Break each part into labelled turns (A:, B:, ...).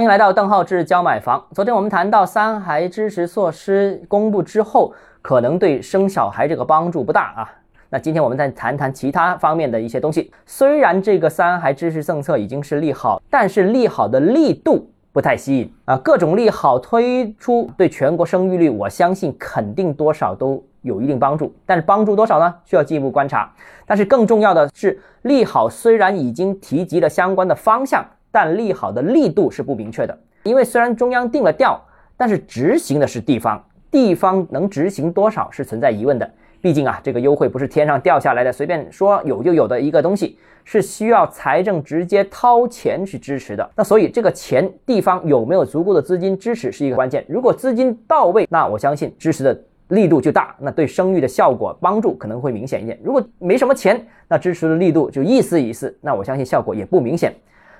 A: 欢迎来到邓浩志教买房。昨天我们谈到三孩支持措施公布之后，可能对生小孩这个帮助不大啊。那今天我们再谈谈其他方面的一些东西。虽然这个三孩支持政策已经是利好，但是利好的力度不太吸引啊。各种利好推出，对全国生育率，我相信肯定多少都有一定帮助。但是帮助多少呢？需要进一步观察。但是更重要的是，利好虽然已经提及了相关的方向。但利好的力度是不明确的，因为虽然中央定了调，但是执行的是地方，地方能执行多少是存在疑问的。毕竟啊，这个优惠不是天上掉下来的，随便说有就有的一个东西，是需要财政直接掏钱去支持的。那所以这个钱，地方有没有足够的资金支持是一个关键。如果资金到位，那我相信支持的力度就大，那对生育的效果帮助可能会明显一点。如果没什么钱，那支持的力度就意思意思，那我相信效果也不明显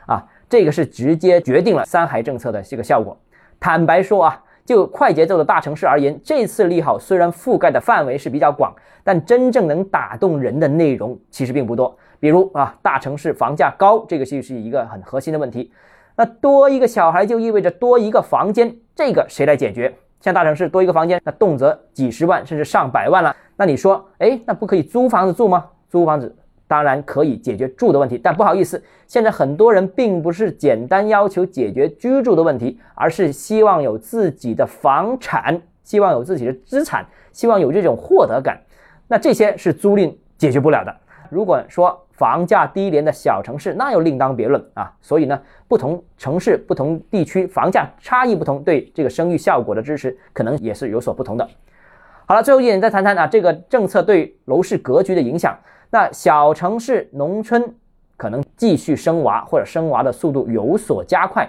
A: 啊。这个是直接决定了三孩政策的这个效果。坦白说啊，就快节奏的大城市而言，这次利好虽然覆盖的范围是比较广，但真正能打动人的内容其实并不多。比如啊，大城市房价高，这个就是一个很核心的问题。那多一个小孩就意味着多一个房间，这个谁来解决？像大城市多一个房间，那动辄几十万甚至上百万了。那你说，哎，那不可以租房子住吗？租房子。当然可以解决住的问题，但不好意思，现在很多人并不是简单要求解决居住的问题，而是希望有自己的房产，希望有自己的资产，希望有这种获得感。那这些是租赁解决不了的。如果说房价低廉的小城市，那又另当别论啊。所以呢，不同城市、不同地区房价差异不同，对这个生育效果的支持可能也是有所不同的。好了，最后一点再谈谈啊，这个政策对楼市格局的影响。那小城市、农村可能继续生娃，或者生娃的速度有所加快，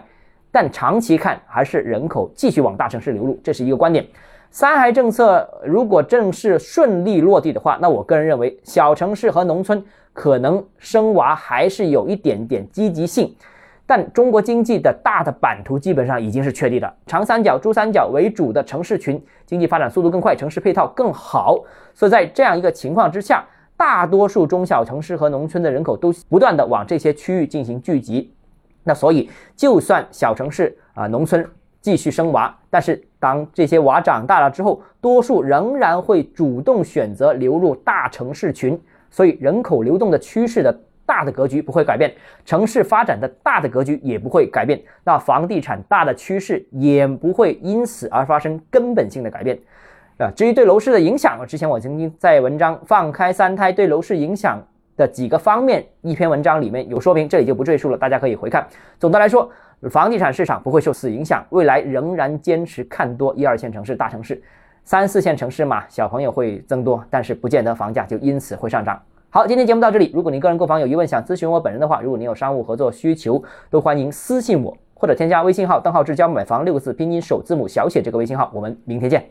A: 但长期看还是人口继续往大城市流入，这是一个观点。三孩政策如果正式顺利落地的话，那我个人认为小城市和农村可能生娃还是有一点点积极性，但中国经济的大的版图基本上已经是确立了，长三角、珠三角为主的城市群经济发展速度更快，城市配套更好，所以在这样一个情况之下。大多数中小城市和农村的人口都不断的往这些区域进行聚集，那所以就算小城市啊农村继续生娃，但是当这些娃长大了之后，多数仍然会主动选择流入大城市群，所以人口流动的趋势的大的格局不会改变，城市发展的大的格局也不会改变，那房地产大的趋势也不会因此而发生根本性的改变。啊，至于对楼市的影响，之前我曾经在文章放开三胎对楼市影响的几个方面一篇文章里面有说明，这里就不赘述了，大家可以回看。总的来说，房地产市场不会受此影响，未来仍然坚持看多一二线城市、大城市，三四线城市嘛，小朋友会增多，但是不见得房价就因此会上涨。好，今天节目到这里，如果您个人购房有疑问，想咨询我本人的话，如果您有商务合作需求，都欢迎私信我或者添加微信号“邓浩志教买房”六个字拼音首字母小写这个微信号，我们明天见。